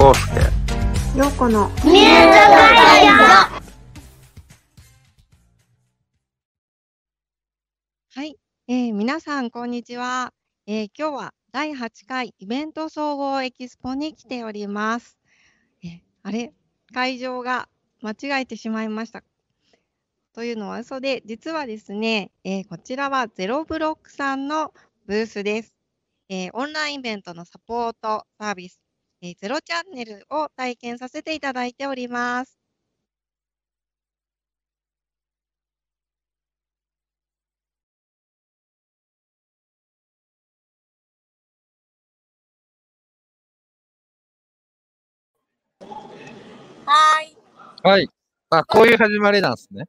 康介陽子のミュートガイはい、えー、皆さんこんにちは、えー、今日は第8回イベント総合エキスポに来ております。えー、あれ？会場が間違えてしまいました。というのは嘘で、実はですね、えー、こちらはゼロブロックさんのブースです。えー、オンラインイベントのサポートサービス、えー、ゼロチャンネルを体験させていただいております。はい。はい。あ、こういう始まりなんですね。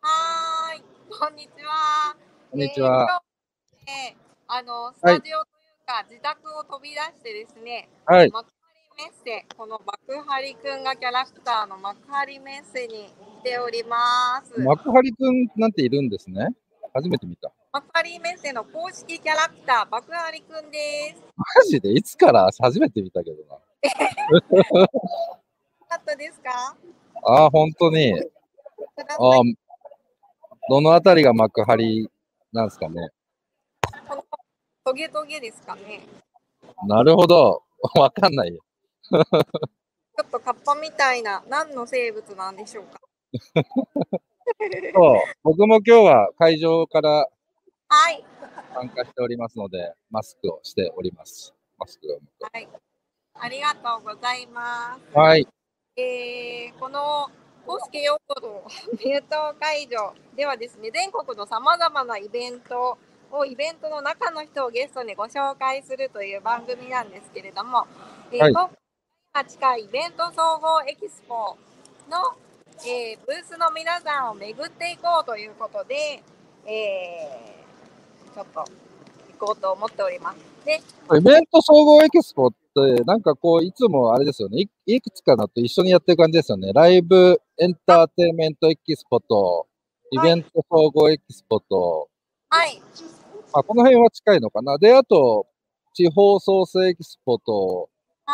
はい。こんにちは。こんにちは。えー、あの、スタジオか自宅を飛び出してですね、はい、幕張メッセ、この幕張くんがキャラクターの幕張メッセに来ております。幕張くんなんているんですね。初めて見た。幕張メッセの公式キャラクター、幕張くんです。マジで？いつから初めて見たけどな。かったですか？ああ、本当に。ああ、どのあたりが幕張なんですかね。トゲトゲですかね。なるほど。わかんないよ。ちょっとカッパみたいな、何の生物なんでしょうか。そう、僕も今日は会場からはい。参加しておりますので、マスクをしております。マスクをはい。ありがとうございます。はい。えー、この公式用語のミュート会場ではですね、全国のさまざまなイベントをイベントの中の人をゲストにご紹介するという番組なんですけれども、えー、はい、今回近いイベント総合エキスポの、えー、ブースの皆さんを巡っていこうということで、えー、ちょっと行こうと思っております。でイベント総合エキスポって、なんかこう、いつもあれですよねい、いくつかのと一緒にやってる感じですよね。ライブエンターテインメントエキスポと、イベント総合エキスポと、はい。あ、この辺は近いのかな。で、あと、地方創生エキスポと、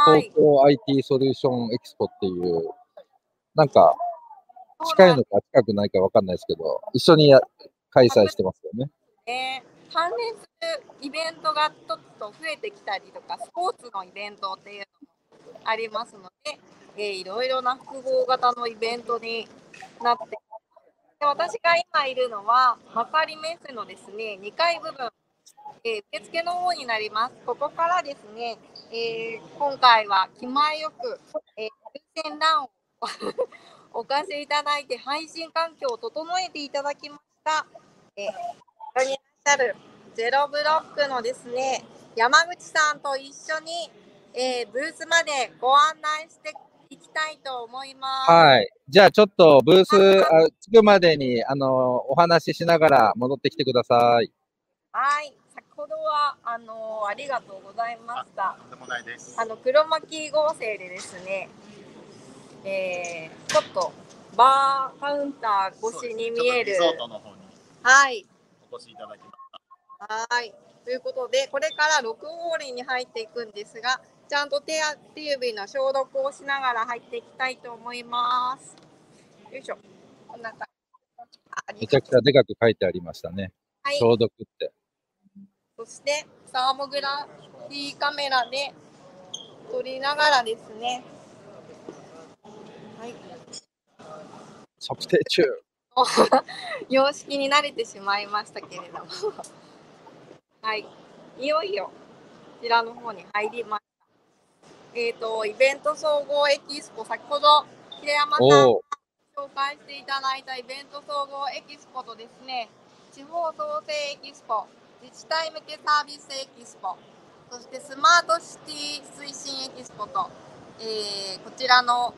東京 IT ソリューションエキスポっていう、なんか、近いのか近くないかわかんないですけど、一緒にや開催してますよね。えー、関連するイベントがちょっと増えてきたりとか、スポーツのイベントっていうのもありますので、えー、いろいろな複合型のイベントになってで私が今いるのは、幕張メッセのですね、2階部分、えー、受付の方になります。ここからですね、えー、今回は気前よく、えー、風船欄を置かせていただいて、配信環境を整えていただきました。えー、ここにいらっしゃるゼロブロックのですね、山口さんと一緒に、えー、ブースまでご案内していきたいと思います。はい。じゃあちょっとブースあ着くまでにあのお話ししながら戻ってきてください。はい。先ほどはあのありがとうございました。とんでもないです。あの黒巻合成でですね、えー、ちょっとバーカウンター越しに見える。はい。お越しいただきました。はい。ということで、これから6ホールに入っていくんですが、ちゃんと手手指の消毒をしながら入っていきたいと思います。よいしょ。こんな感じ。めちゃくちゃでかく書いてありましたね。はい、消毒って。そして、サーモグラフィーカメラで撮りながらですね。はい。測定中。様式に慣れてしまいましたけれども。はい。いよいよ、こちらの方に入ります。えっ、ー、と、イベント総合エキスポ、先ほど、平山さん紹介していただいたイベント総合エキスポとですね、地方創生エキスポ、自治体向けサービスエキスポ、そしてスマートシティ推進エキスポと、えー、こちらの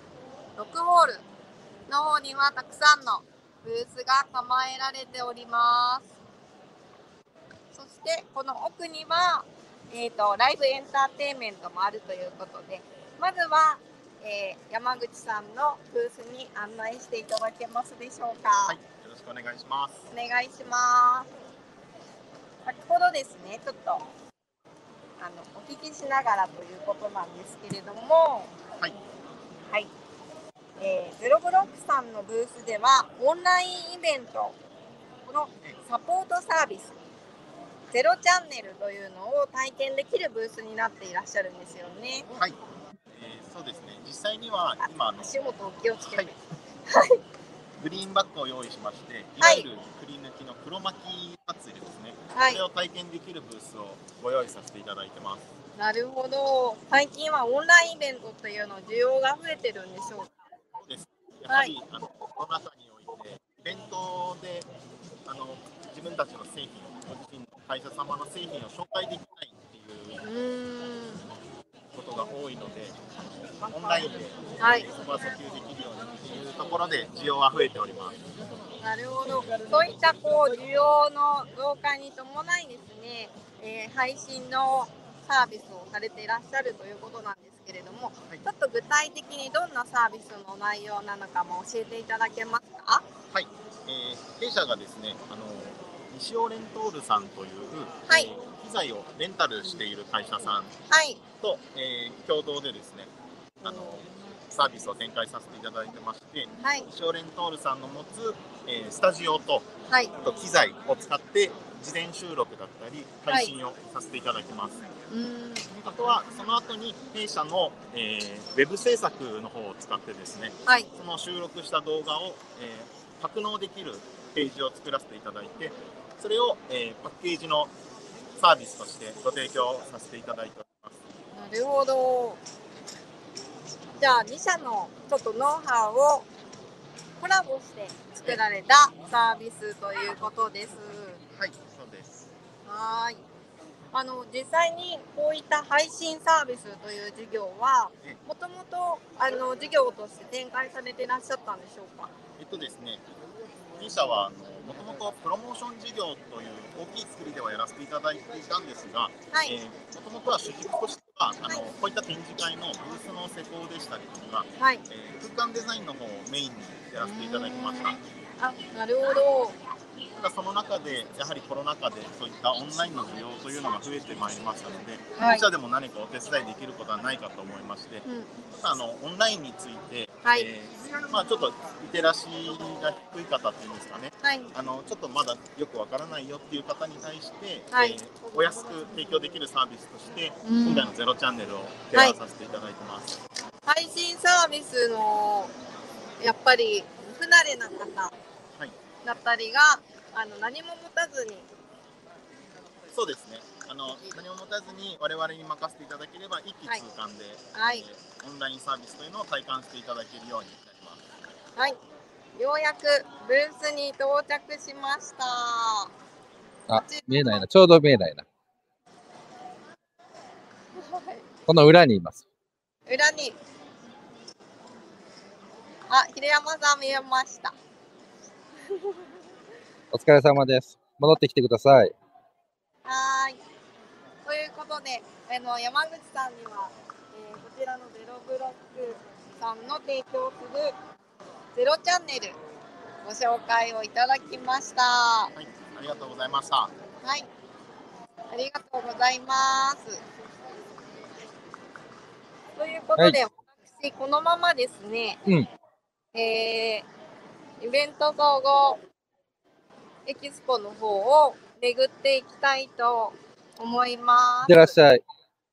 6ホールの方にはたくさんのブースが構えられております。そしてこの奥にはえーと、ライブエンターテインメントもあるということでまずは、えー、山口さんのブースに案内していただけますでしょうか。はい、よろしくお願いします。お願いします。先ほどですね、ちょっとあのお聞きしながらということなんですけれども、はい、はいえーゼロブロックさんのブースではオンラインイベントのサポートサービスゼロチャンネルというのを体験できるブースになっていらっしゃるんですよね。はい、えーそうですね。実際には今あの足元お気をつけて。はいグリーンバッグを用意しまして、いわゆるくり抜きの黒巻き祭りですね。はいそれを体験できるブースをご用意させていただいてます。なるほど。最近はオンラインイベントというの需要が増えてるんでしょうか？です。やはり、あのコロナ禍においてイベントであの自分たちの製品、ご自身の会社様の製品を紹介できないっていう。ことが多いので、オンラインではい。そこは訴求できるようにっていうところで需要は増えております。なるほど。そういったこう需要の増加に伴いですね、えー配信のサービスをされていらっしゃるということなんですけれども、はいちょっと具体的にどんなサービスの内容なのかも教えていただけますか？はい、えー弊社がですね、あの西尾レントールさんという、はいえー機材をレンタルしている会社さんはい。と、えー共同でですね、あのサービスを展開させていただいてまして、はい。西尾レントールさんの持つ、えースタジオとはい。あと機材を使って事前収録だったり配信をさせていただきます。うーん。あとはその後に弊社の、えーウェブ制作の方を使ってですね、はい。その収録した動画を、えー格納できるページを作らせていただいて、それを、えーパッケージのサービスとしてご提供させていただいております。なるほど。じゃあ2社のちょっとノウハウをコラボして作られたサービスということです。はい、そうです。はーい。あの実際にこういった配信サービスという事業はえもともとあの事業として展開されていらっしゃったんでしょうか？えっとですね、弊社はもともとプロモーション事業という大きい作りではやらせていただいていたんですが、はい。もともとは主軸としてはあの、こういった展示会のブースの施工でしたりとか、はい。えー空間デザインの方をメインにやらせていただきました。あ、なるほど。ただその中でやはりコロナ禍でそういったオンラインの需要というのが増えてまいりましたので、はい弊社でも何かお手伝いできることはないかと思いまして、うん。あのオンラインについて、はいえーまあ、ちょっとリテラシーが低い方っていうんですかね、はい。あのちょっとまだよくわからないよっていう方に対して、はいえーお安く提供できるサービスとして、うん今回のゼロチャンネルを提案させていただいてます。配信サービスのやっぱり不慣れな方はいだったりが、あの何も持たずに。そうですね。あの何も持たずに我々に任せていただければ一気通貫で、はい。えーオンラインサービスというのを体感していただけるようになります。はい。ようやくブースに到着しました。あ、見えないな。ちょうど見えないな。この裏にいます。裏に。あ平山さん見えましたお疲れ様です。戻ってきてください。はーい。ということであの山口さんには、えーこちらのゼロブロックさんの提供するゼロチャンネルご紹介をいただきました。ははい、ありがとうございました。い。ありがとうございます。ということで、私このままですね、うん。えーイベント総合エキスポの方を巡っていきたいと思いますいってらっしゃい。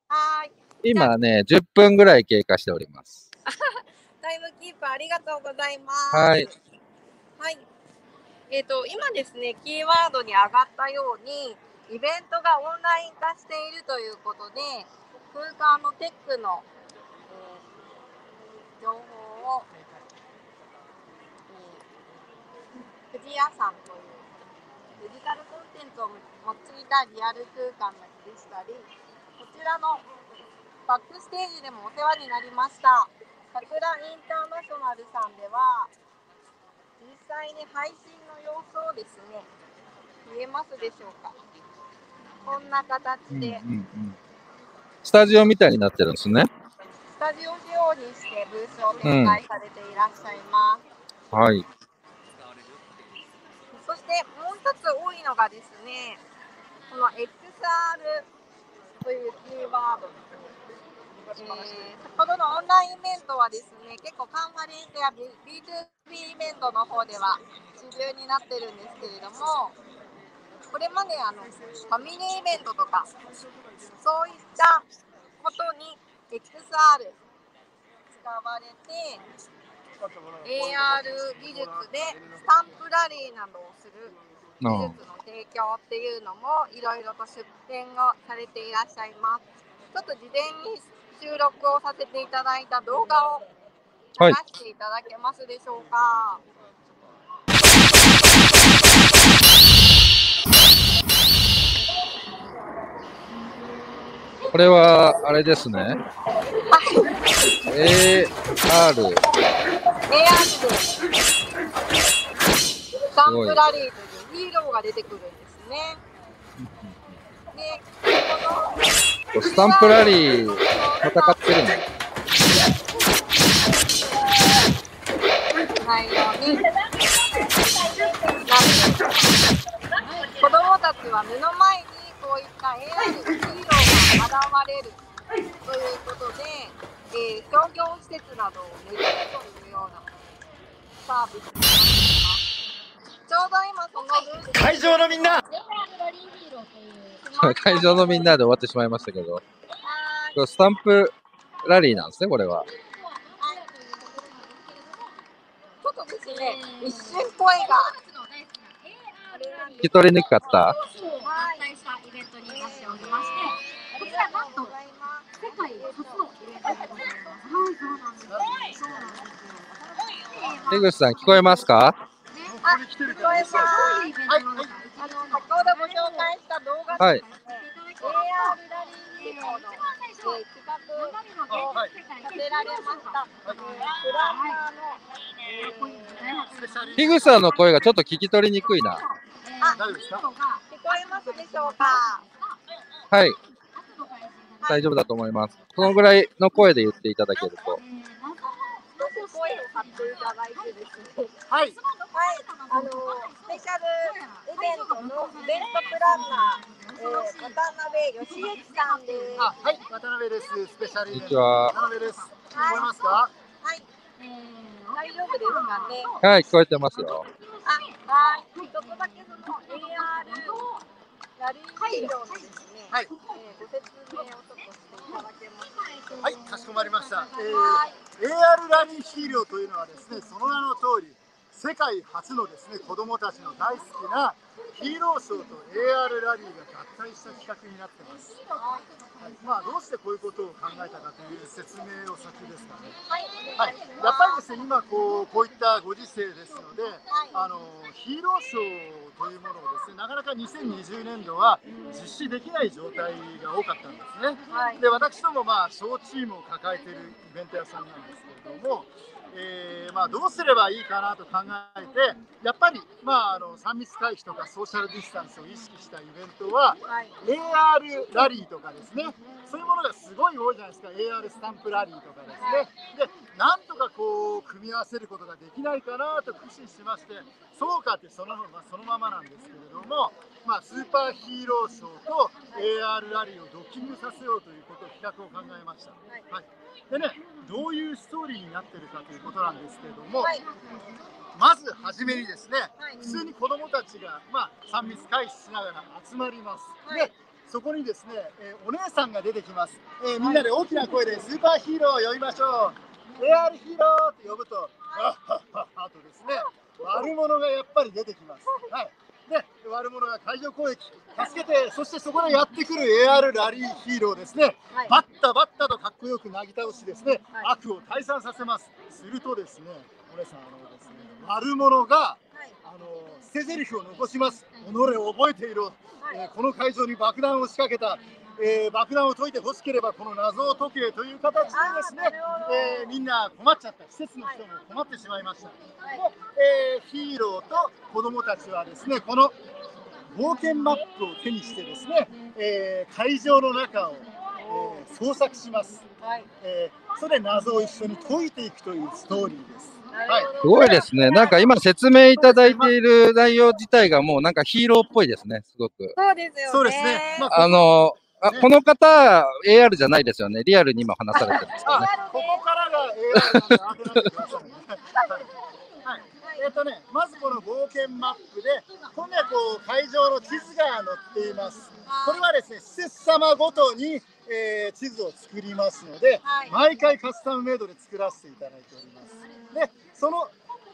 はーい今ね、10分ぐらい経過しております。タイムキープありがとうございます。はい。はい。えっ、と、今ですね、キーワードに上がったように、イベントがオンライン化しているということで、空間のテックの、えー情報を、えー、富士屋さんというデジタルコンテンツを用いたリアル空間でしたり、こちらのバックステージでもお世話になりました。桜インターナショナルさんでは、実際に配信の様子をですね、見えますでしょうか？こんな形うんうんで、うん。スタジオみたいになってるんですね。スタジオ仕様にしてブースを展開されていらっしゃいます。はい。そしてもう一つ多いのがですね、この XR というキーワード。えー、先ほどのオンラインイベントはですね、結構カンファレンスや B2B イベントの方では主流になってるんですけれども、これまであのファミリーイベントとか、そういったことに XR 使われて、AR 技術でスタンプラリーなどをする技術の提供っていうのもいろいろと出展をされていらっしゃいます。ちょっと事前に収録をさせていただいた動画を流していただけますでしょうか。これは、あれですね。AR。AR でスタンプラリーというヒーローが出てくるんですね。で、このスタンプラリー戦ってるの。内容になって子供たちは目の前にこういった AR ヒーローが現れるということで、えー商業施設などを巡るというようなサービス。ちょうど今その会場のみんな会場のみんなで終わってしまいましたけど。スタンプラリーなんですね、これは。ちょっとですね、一瞬声が。聞き取りにくかったはい。したイベントになっておりまして、こちらなんと世界初のイベントでございます。はい、そうなんですよ。そうなんですよ。江口さん、聞こえますか？あ、聞こえます。そういあの、先ほどご紹介した動画はい企画をさせられました。えープランナーの、えー樋口さんの声がちょっと聞き取りにくいな。あ、大丈夫ですか聞こえますでしょうか？はい、大丈夫だと思います。そのぐらいの声で言っていただけると。少し声を張っていただいてですね。はい。はい、あのスペシャルイベントのイベントプランナー、えー、渡辺義之さんです。あ、はい、渡辺です。スペシャルイベント。こんにちは渡辺です。聞こえますか。はい、大丈夫ですかね。はい、聞こえてますよ。あ、はい、ちょっとだけその AR ラリーヒーローのですね、はい。えーご説明をちょっとしてい。ただけますか。はい、かしこまりました。えはい、ー AR ラリーヒーローというのはですね、その名の通り、世界初のですね、子供たちの大好きなヒーローショーと AR ラリーが合体した企画になってます。はいまあ、どうしてこういうことを考えたかという説明を先ですかね。はい、はい、やっぱりですね、今こうこういったご時世ですので、あのヒーローショーというものをですね、なかなか2020年度は実施できない状態が多かったんですね。はい、で私どもまあ小チームを抱えているイベント屋さんなんですけれども、えーまあ、どうすればいいかなと考えてやっぱり、まあ、あの3密回避とかソーシャルディスタンスを意識したイベントははい、AR ラリーとかですね。そういうものがすごい多いじゃないですか。AR スタンプラリーとかですね。でなんとかこう組み合わせることができないかなと駆使しましてそうかってその,、まあ、そのままなんですけれども、まあ、スーパーヒーローショーと AR ラリーをドッキングさせようということを企画を考えました、はい、でねどういうストーリーになってるかということなんですけれども、はい、まずはじめにですね、はい。普通に子どもたちが、まあ、3密回避しながら集まります、はい。でそこにですね、えーお姉さんが出てきます、えーみんなで大きな声でスーパーヒーローを呼びましょう。AR ヒーローって呼ぶと、はっはっはとですね悪者がやっぱり出てきます、はい、で悪者が海上攻撃助けてそしてそこでやってくる AR ラリーヒーローですねはい、バッタバッタとかっこよくなぎ倒しですね、はい悪を退散させます。するとですね、お姉さんあのですね、悪者がはい、あの捨て台詞を残します。己を覚えていろ、えーこの会場に爆弾を仕掛けた。えー爆弾を解いてほしければこの謎を解けという形でですねえーみんな困っちゃった施設の人も困ってしまいました、はいでえーヒーローと子供たちはですねこの冒険マップを手にしてですね、えー会場の中を、えー捜索します、はい、えーそれで謎を一緒に解いていくというストーリーです。はいすごいですね。なんか今説明いただいている内容自体がもうなんかヒーローっぽいですね、すごく。そうですよね。そうですね。まあ、あの、あ、この方、AR じゃないですよね。リアルに今話されてるんですよね。あ、ここからが AI なん。えっとね、まずこの冒険マップで、ここにはこう会場の地図が載っています。これはですね、施設様ごとに、えー地図を作りますので、はい毎回カスタムメイドで作らせていただいております。で、その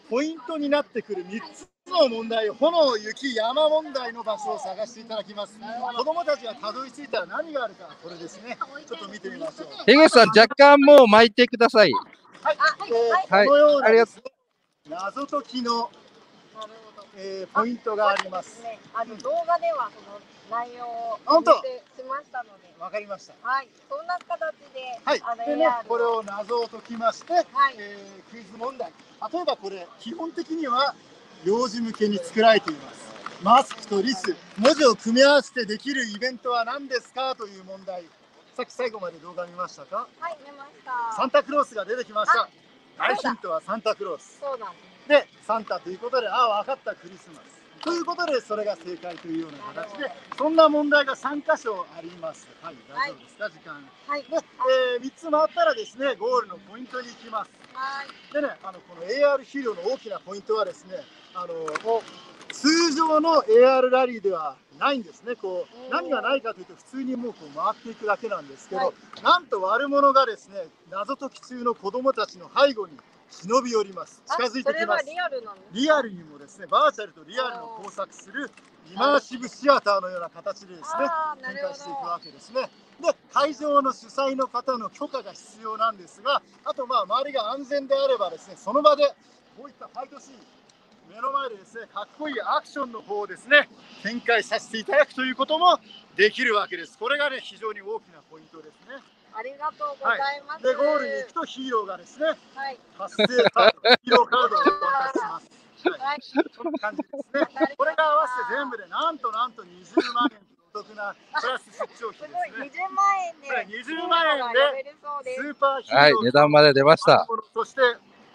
ポイントになってくる3つの問題、炎、雪、山問題の場所を探していただきます。子供たちがたどり着いたら何があるか、これですね。ちょっと見てみましょう。樋口さん、若干もう巻いてください。はい、えーはいこのようなね謎解きの、えーポイントがあります。ね、あの動画ではその内容を本当しましたので、わかりました。はい、そんな形で、はいあの、でねこれを謎を解きまして、はいえークイズ問題。例えばこれ、基本的には幼児向けに作られています。マスクとリス、文字を組み合わせてできるイベントは何ですかという問題。さっき最後まで動画見ましたか？はい、見ました。サンタクロースが出てきましたあ。大ヒントはサンタクロース。そうなんでサンタということで、ああ、分かった、クリスマス。ということで、それが正解というような形で、そんな問題が3箇所あります。はい、大丈夫ですか、時間。はい、で、えー、3つ回ったらですね、ゴールのポイントに行きます。はい、でね、あのこの AR 肥料の大きなポイントはですね、あの通常の AR ラリーではないんですね。こううん何がないかというと普通にもうこう回っていくだけなんですけど、はいなんと悪者がですね、謎解き中の子供たちの背後に忍び寄ります。近づいてきます。リアルな。リアルにもですね、バーチャルとリアルの交錯するイマーシブシアターのような形でですね、展開していくわけですね。で、会場の主催の方の許可が必要なんですが、あとまあ周りが安全であればですね、その場でこういったファイトシーン、目の前でですね、かっこいいアクションの方をですね、展開させていただくということもできるわけです。これがね、非常に大きなポイントですね。ありがとうございます。で、ゴールに行くとヒーローがですね、はい、達成カード、ヒーローカードを渡します。はいはい、そんな感じですね。これが合わせて全部でなんとなんと20万円とお得なプラス出張費い、ですね。20万円でこれ20万円でスーパーヒーローはい、値段まで出ました。そして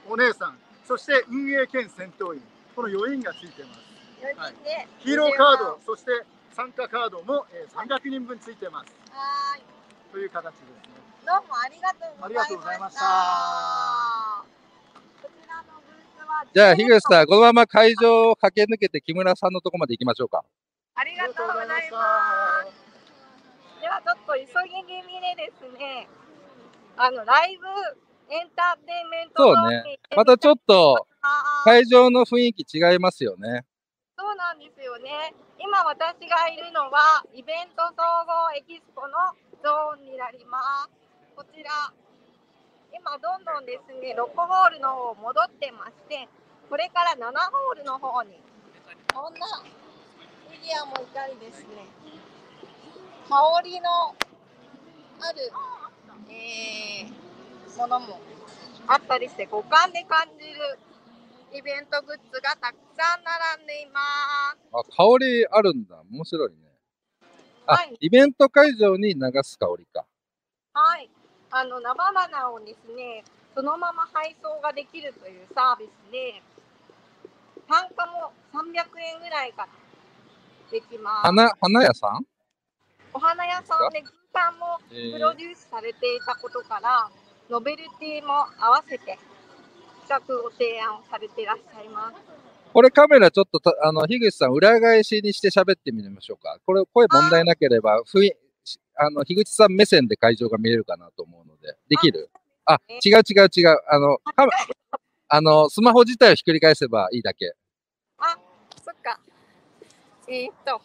お姉さん、そして運営兼戦闘員、この4人がついてます。4人でヒーローカー20ド万、そして参加カードも、えー300人分ついてます。はーい、という形ですね。どうもありがとうございました。ありがとうございましたこちらのブースはじゃあ、樋口さん、このまま会場を駆け抜けて木村さんのとこまで行きましょうか。ありがとうございます。ではちょっと急ぎ気味でですね、あのライブエンターテインメントそうねまたちょっと会場の雰囲気違いますよね。そうなんですよね。今私がいるのはイベント総合エキスポのゾーンになります。こちら、今どんどんですね、6ホールの方戻ってまして、これから7ホールの方に、こんなフィギュアもいたりですね、香りのある、えーものもあったりして、五感で感じるイベントグッズがたくさん並んでいます。あ、香りあるんだ。面白いね。あ、はいイベント会場に流す香りか。はい。あの、生花をですね、そのまま配送ができるというサービスで、単価も300円ぐらいからできます。花、花屋さん？お花屋さんで空間もえプロデュースされていたことから、ノベルティも合わせて企画を提案されていらっしゃいます。これカメラちょっとた、あの、樋口さん裏返しにして喋ってみましょうか。これ、声問題なければ、ふい、あの、樋口さん目線で会場が見れるかなと思うので、できる？あ、違う違う違う。あの、カメあの、スマホ自体をひっくり返せばいいだけ。あ、そっか。えー、っと、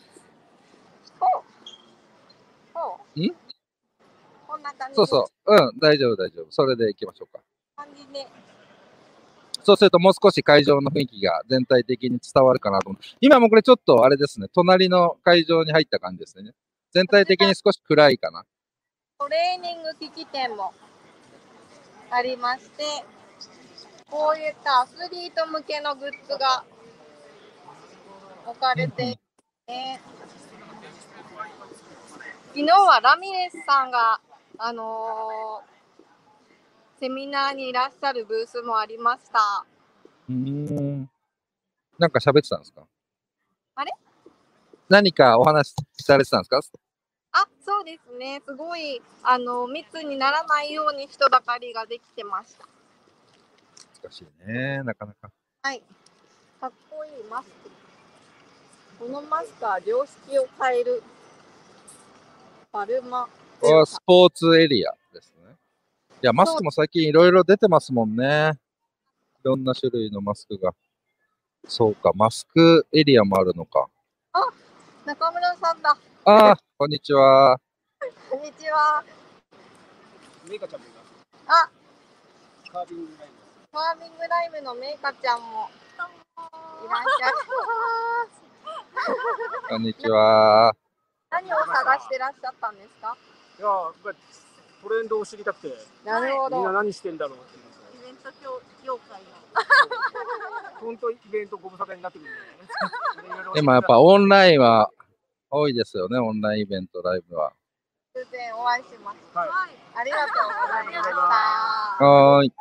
ほう。ほう。ん？こんな感じそうそう。うん、大丈夫大丈夫。それで行きましょうか。感じで。そうするともう少し会場の雰囲気が全体的に伝わるかなと思う。今もこれちょっとあれですね。隣の会場に入った感じですね。全体的に少し暗いかな。トレーニング機器店もありまして、こういったアスリート向けのグッズが置かれていて、昨日はラミレスさんが、あのーセミナーにいらっしゃるブースもありました。うーん。なんか喋ってたんですか？あれ？何かお話しされてたんですか？あ、そうですね。すごい、あの、密にならないように人だかりができてました。難しいね。なかなか。はい。かっこいいマスク。このマスクは良識を変える。バルマ。スポーツエリア。いや、マスクも最近いろいろ出てますもんね。いろんな種類のマスクが。そうか、マスクエリアもあるのか。中村さんだ。ああ、こんにちは。こんにちは。メイカちゃんもいます。あ、カービングライファーミングライブのメイカちゃんもいらっしゃる。こんにちは。何を探してらっしゃったんですか？ブ。いやトレンドを知りたくて、なるほど。みんな何してんだろうっていうのイベント業界の。本当イベントご無沙汰になってくるんだよね。でもやっぱオンラインは多いですよね、オンラインイベント、ライブは。偶然お会いしました。はいありがとうございました。はーい。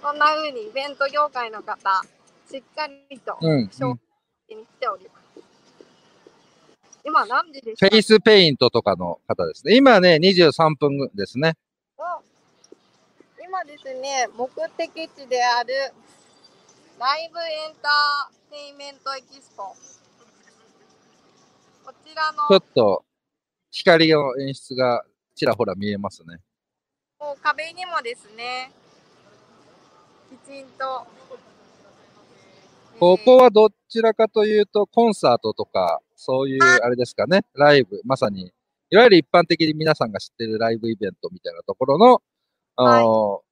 こんな風にイベント業界の方、しっかりとうん。うん紹介に来ております。今何時でしフたェイスペイントとかの方ですね。今ね、23分ですね。今ですね、目的地であるライブエンターテインメントエキスポ。こちらのちょっと光の演出がちらほら見えますね。もう壁にもですね、きちんと。ここはどちらかというと、コンサートとか、そういう、あれですかね、ライブ、まさに、いわゆる一般的に皆さんが知ってるライブイベントみたいなところの、あの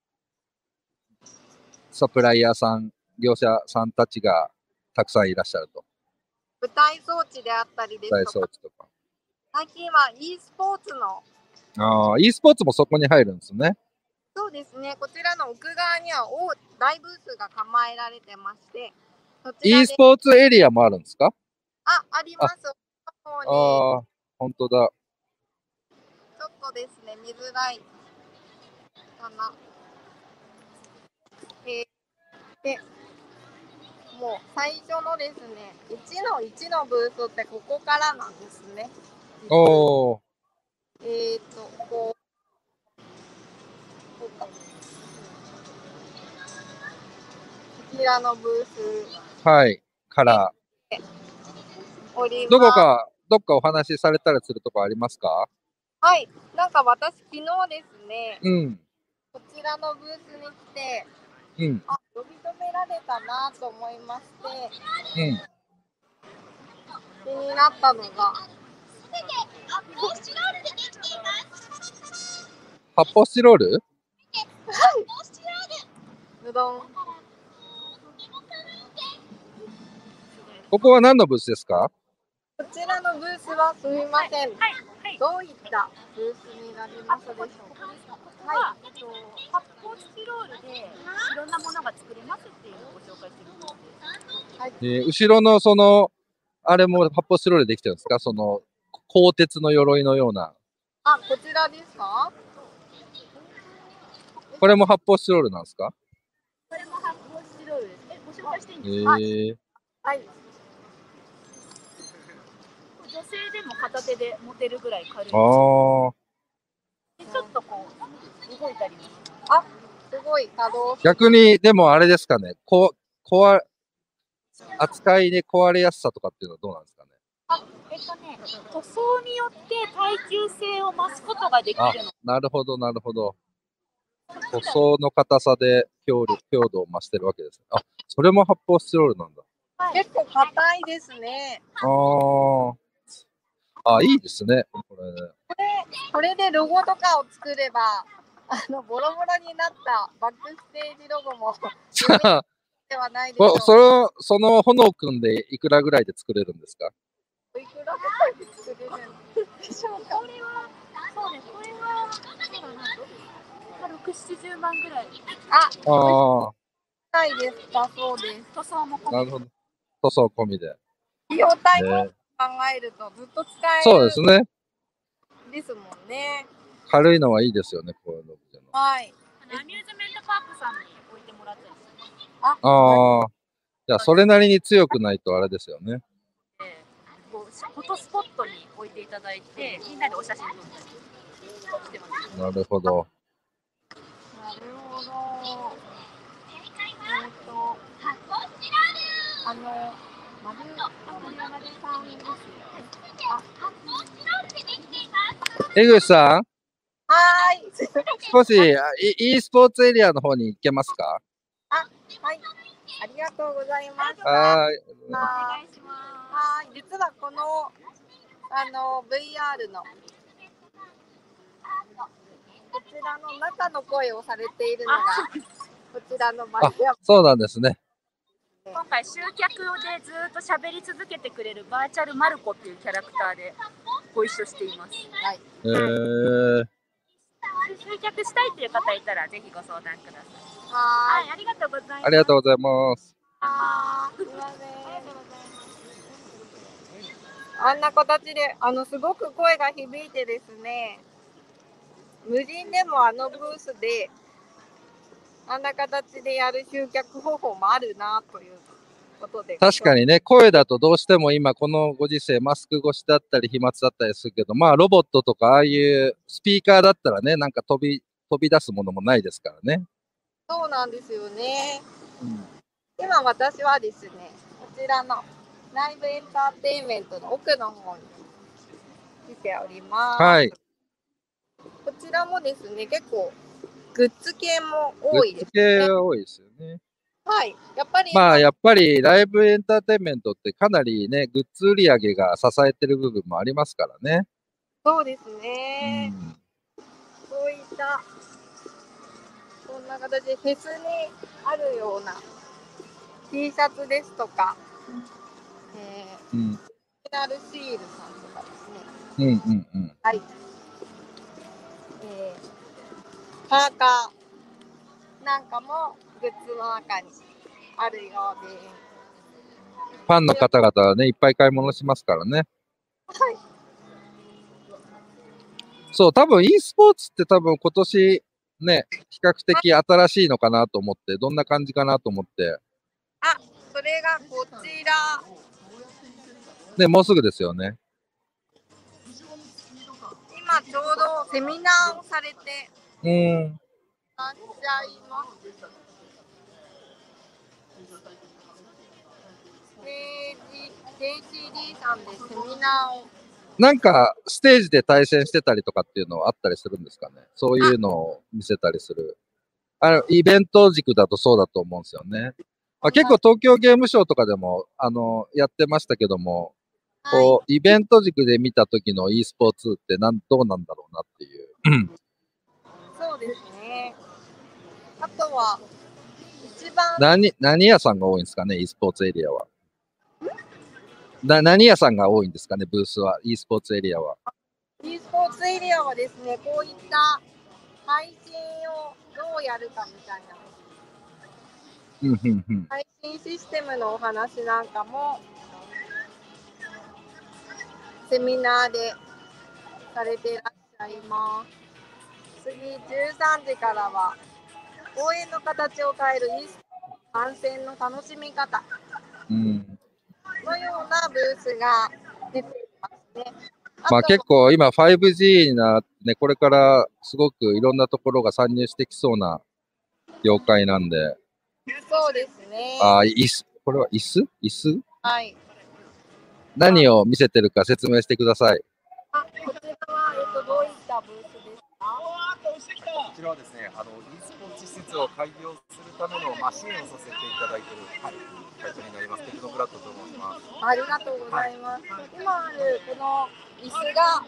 サプライヤーさん、業者さんたちがたくさんいらっしゃると。舞台装置であったりですとか、置とか。最近は e スポーツの、ああ、e スポーツもそこに入るんですね。そうですね、こちらの奥側には大大ブースが構えられてまして、e で。スポーツエリアもあるんですか？あ、あります。ああ、本当だ。ちょっとですね、見づらいかな。えーで、もう最初のですね、1の1のブースってここからなんですね。おお、えっ、と、こう、こうか。こちらのブース、はい。から、おります。どこか、どっかお話しされたりするとこありますか？はい、なんか私、昨日ですね、うん、こちらのブースに来て、うん、あ、呼び止められたなと思いまして、うん。気になったのが、発泡スチロール？うどん。ここは何のブースですか？こちらのブースはすみません。どういったブースになりますでしょうか？は、えっと、発泡スチロールでいろんなものが作れますっていうのをご紹介してるんです。はい。えー後ろのその、あれも発泡スチロールでできてるんですか？その、鋼鉄の鎧のような。あ、こちらですか？これも発泡スチロールなんですか？これも発泡スチロールです。え、ご紹介していいんえですか、ー、はい。女性でも片手で持てるぐらい軽いでちょっとこう、動いたりあ、すごい可動式。逆に、でもあれですかね。こ、壊、扱いで壊れやすさとかっていうのはどうなんですかねえっとね、塗装によって耐久性を増すことができあるの。なるほど、なるほど。塗装の硬さで強力強度を増してるわけです。あ、それも発泡スチロールなんだ。結構硬いですね。あー。あ、いいですね。これね。これ、これでロゴとかを作れば、あの、ボロボロになったバックステージロゴも ではないでしょうこその、その炎くんでいくらぐらいで作れるんですか？いくらぐらいで作れるんでしょうか？これは、そうね、これは、そうだな、6、70万ぐらい。あ、あ高いですか、そうです。塗装もあ、なるほど。塗装込みで。費用対効考えるとずっと使えるそうですね。ですもんね。軽いのはいいですよね、こういうのっていうのは。はい。アミューズメントパークさんに置いてもらったりしてあ、ああ。じゃあ、それなりに強くないとあれですよね。フォトスポットにただいて、みんなでお写真撮ったりしてます。なるほど。なるほど。えっ、と、あの、マルマルマルさんですよね。あ、江口さん、はーい。少しあ e, e スポーツエリアの方に行けますか？はい。ありがとうございます。はーい。お願いします。はい。実はこの、あの、VR の、こちらの中の声をされているのが、こちらのマリアそうなんですね。今回集客でずっと喋り続けてくれるバーチャルマルコっていうキャラクターでご一緒しています。はい。えー、集客したいっていう方いたらぜひご相談ください。ははい、ありがとうございます。ありがとうございます。あーすいません。あんな形で、あの、すごく声が響いてですね、無人でもあのブースで、あんな形でやる集客方法もあるなということで。確かにね、声だとどうしても今このご時世、マスク越しだったり飛沫だったりするけど、まあロボットとかああいうスピーカーだったらね、なんか飛び、飛び出すものもないですからね。そうなんですよね。今私はですね、こちらのライブエンターテインメントの奥の方に来ております。はい。こちらもですね、結構グッズ系も多いですグッズ系多いですよね。はい。やっぱり、まあやっぱりライブエンターテインメントってかなりね、グッズ売り上げが支えてる部分もありますからね。そうですうね。ん。そういった、こんな形でフェスにあるような T シャツですとか、えー、うん。ミナルシールさんとかですね。うんうんうん。はい。パーカーなんかもグッズの中にあるようでファンの方々はね、いっぱい買い物しますからね。はい。そう、多分 e スポーツって多分今年ね、比較的新しいのかなと思って、どんな感じかなと思って。あ、それがこちら。ね、もうすぐですよね。今ちょうどセミナーをされてうん。らっしゃいま。なんか、ステージで対戦してたりとかっていうのはあったりするんですかね？そういうのを見せたりする。あの、イベント軸だとそうだと思うんですよね。まあ、結構東京ゲームショウとかでも、あの、やってましたけども、こう、イベント軸で見た時の e スポーツってなん、どうなんだろうなっていう。そうですね。あとは、一番、何、何屋さんが多いんですかね e スポーツエリアは。な、何屋さんが多いんですかねブースは、e スポーツエリアは。e スポーツエリアはですね、こういった配信をどうやるかみたいな。配信システムのお話なんかも、セミナーでされていらっしゃいます。次、13時からは、応援の形を変える e スポーツ観戦の楽しみ方うん。のようなブースが出ていますね。まあと結構今 5G になね、これからすごくいろんなところが参入してきそうな業界なんで、そうですね。ああ、椅子、これは椅子？椅子？はい。何を見せてるか説明してください。あ、こちらは、えっと、どういったブースこちらはですね、あの e スポーツ施設を開業するためのマシンをさせていただいている、はい、会社になります。テクノブラッドと申します。ありがとうございます。今あるこの椅子が、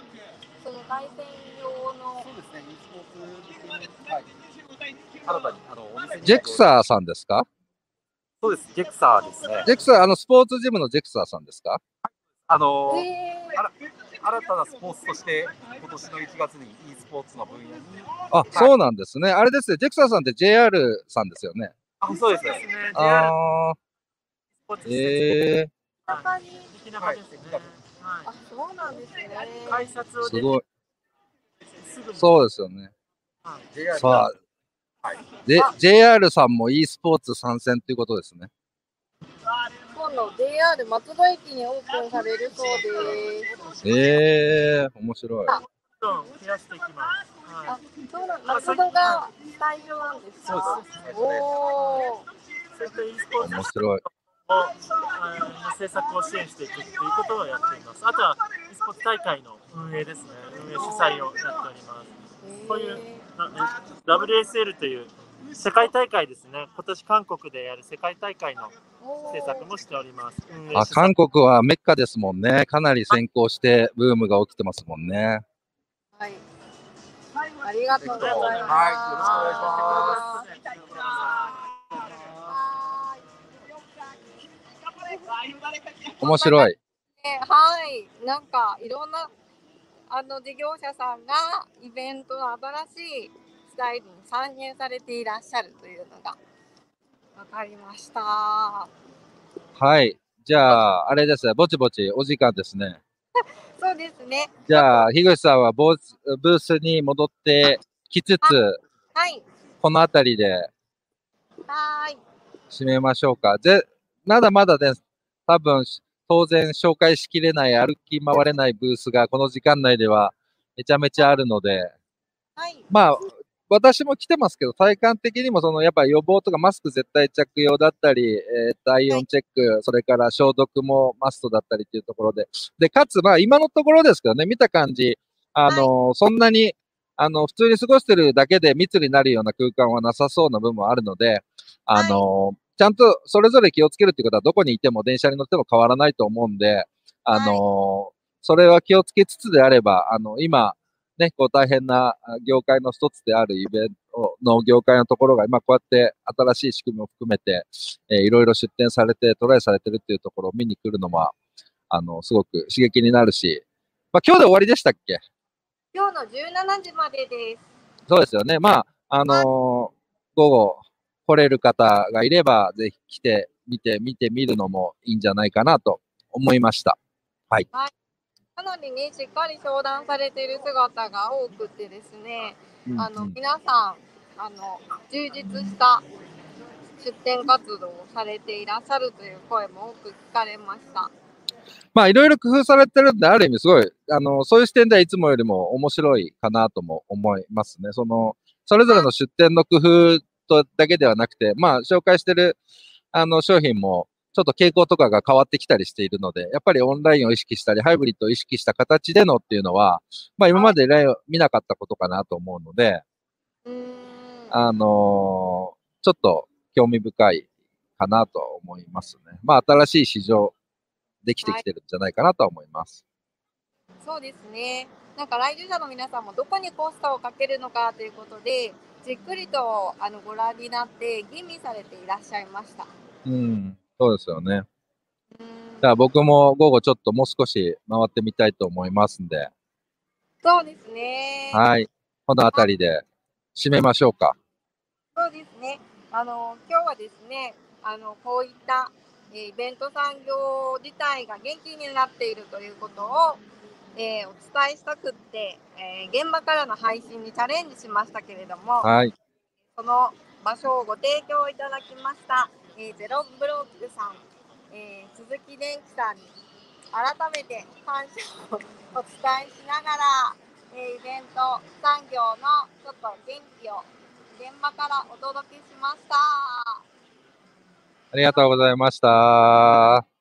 その対戦用のそうですね、e スポーツはい、新たにあのお店にジェクサーさんですか？そうです、ジェクサーですね。ジェクサー、あのスポーツジムのジェクサーさんですか？あのえあら新たなスポーツとして、今年の1月に e スポーツの分野に、あ、そうなんですね。あれですね、ジェクサーさんって JR さんですよね。あ、そうですね。ああ、ええー、中に、はい、あ、そうなんですね。改札をすごい。すぐに。そうですよね。JR さあ、はい。で、JR さんも e スポーツ参戦ということですね。そうの JR 松戸駅にオープンされるそうです。ええ面白い。どんどん増やしていきます。あは、そうなん松戸が最初なんですか？そうですおお。e 面白い。をあの制作を支援していくっていうことをやっています。あとは e スポーツ大会の運営ですね。運営主催をやっております。こういうな WSL という世界大会ですね。今年韓国でやる世界大会の制作もしております。あ、韓国はメッカですもんね。かなり先行してブームが起きてますもんね。はい。ありがとうございます。はいよろしくお願いしますは面白い。はい。なんかいろんなあの事業者さんがイベントの新しいスタイルに参入されていらっしゃるというのが分かりました。はい。じゃあ、あれですね。ぼちぼちお時間ですね。そうですね。じゃあ、樋口さんはボースブースに戻ってきつつ、はい。この辺りではーい。締めましょうか。ぜ、まだまだね、多分、当然紹介しきれない、歩き回れないブースがこの時間内ではめちゃめちゃあるので、はい。まあ、私も来てますけど、体感的にもその、やっぱ予防とかマスク絶対着用だったり、えー体温チェック、それから消毒もマストだったりっていうところで。で、かつ、まあ今のところですけどね、見た感じ、あのそんなに、あの、普通に過ごしてるだけで密になるような空間はなさそうな部分はあるので、あのちゃんとそれぞれ気をつけるっていうことはどこにいても電車に乗っても変わらないと思うんで、あのそれは気をつけつつであれば、あの、今、ね、こう大変なあ業界の一つであるイベントの業界のところが今こうやって新しい仕組みを含めて、えーいろいろ出展されてトライされてるっていうところを見に来るのは、あの、すごく刺激になるし、まあ今日で終わりでしたっけ？今日の17時までです。そうですよね。まあ、あのー午後来れる方がいれば、ぜひ来てみて、見てみるのもいいんじゃないかなと思いました。かなりね、しっかり商談されている姿が多くてですね、あのうん皆さんあの充実した出店活動をされていらっしゃるという声も多く聞かれました。まあ、いろいろ工夫されてるんで、ある意味すごい、あの、そういう視点ではいつもよりも面白いかなとも思いますね。その、それぞれの出店の工夫とだけではなくて、まあ、紹介してる、あの、商品も、ちょっと傾向とかが変わってきたりしているので、やっぱりオンラインを意識したり、ハイブリッドを意識した形でのっていうのは、まあ、今まで例を見なかったことかなと思うので、あのーちょっと興味深いかなと思いますね。まあ、新しい市場できてきてるんじゃないかなとは思います。そうですね。なんか来場者の皆さんもどこにコストをかけるのかということで、じっくりとあのご覧になって吟味されていらっしゃいました。うん、そうですよね。うーんだから僕も午後ちょっともう少し回ってみたいと思いますんで、そうですね。はい。この辺りで締めましょうか。そうですね。あの今日はですね、あのこういった、えーイベント産業自体が元気になっているということを、えーお伝えしたくって、えー現場からの配信にチャレンジしましたけれども、はい。その場所をご提供いただきました、えーゼロブロックさん、えー鈴木電機さんに改めて感謝をお伝えしながら、えイベント産業のちょっと元気を現場からお届けしました。ありがとうございました。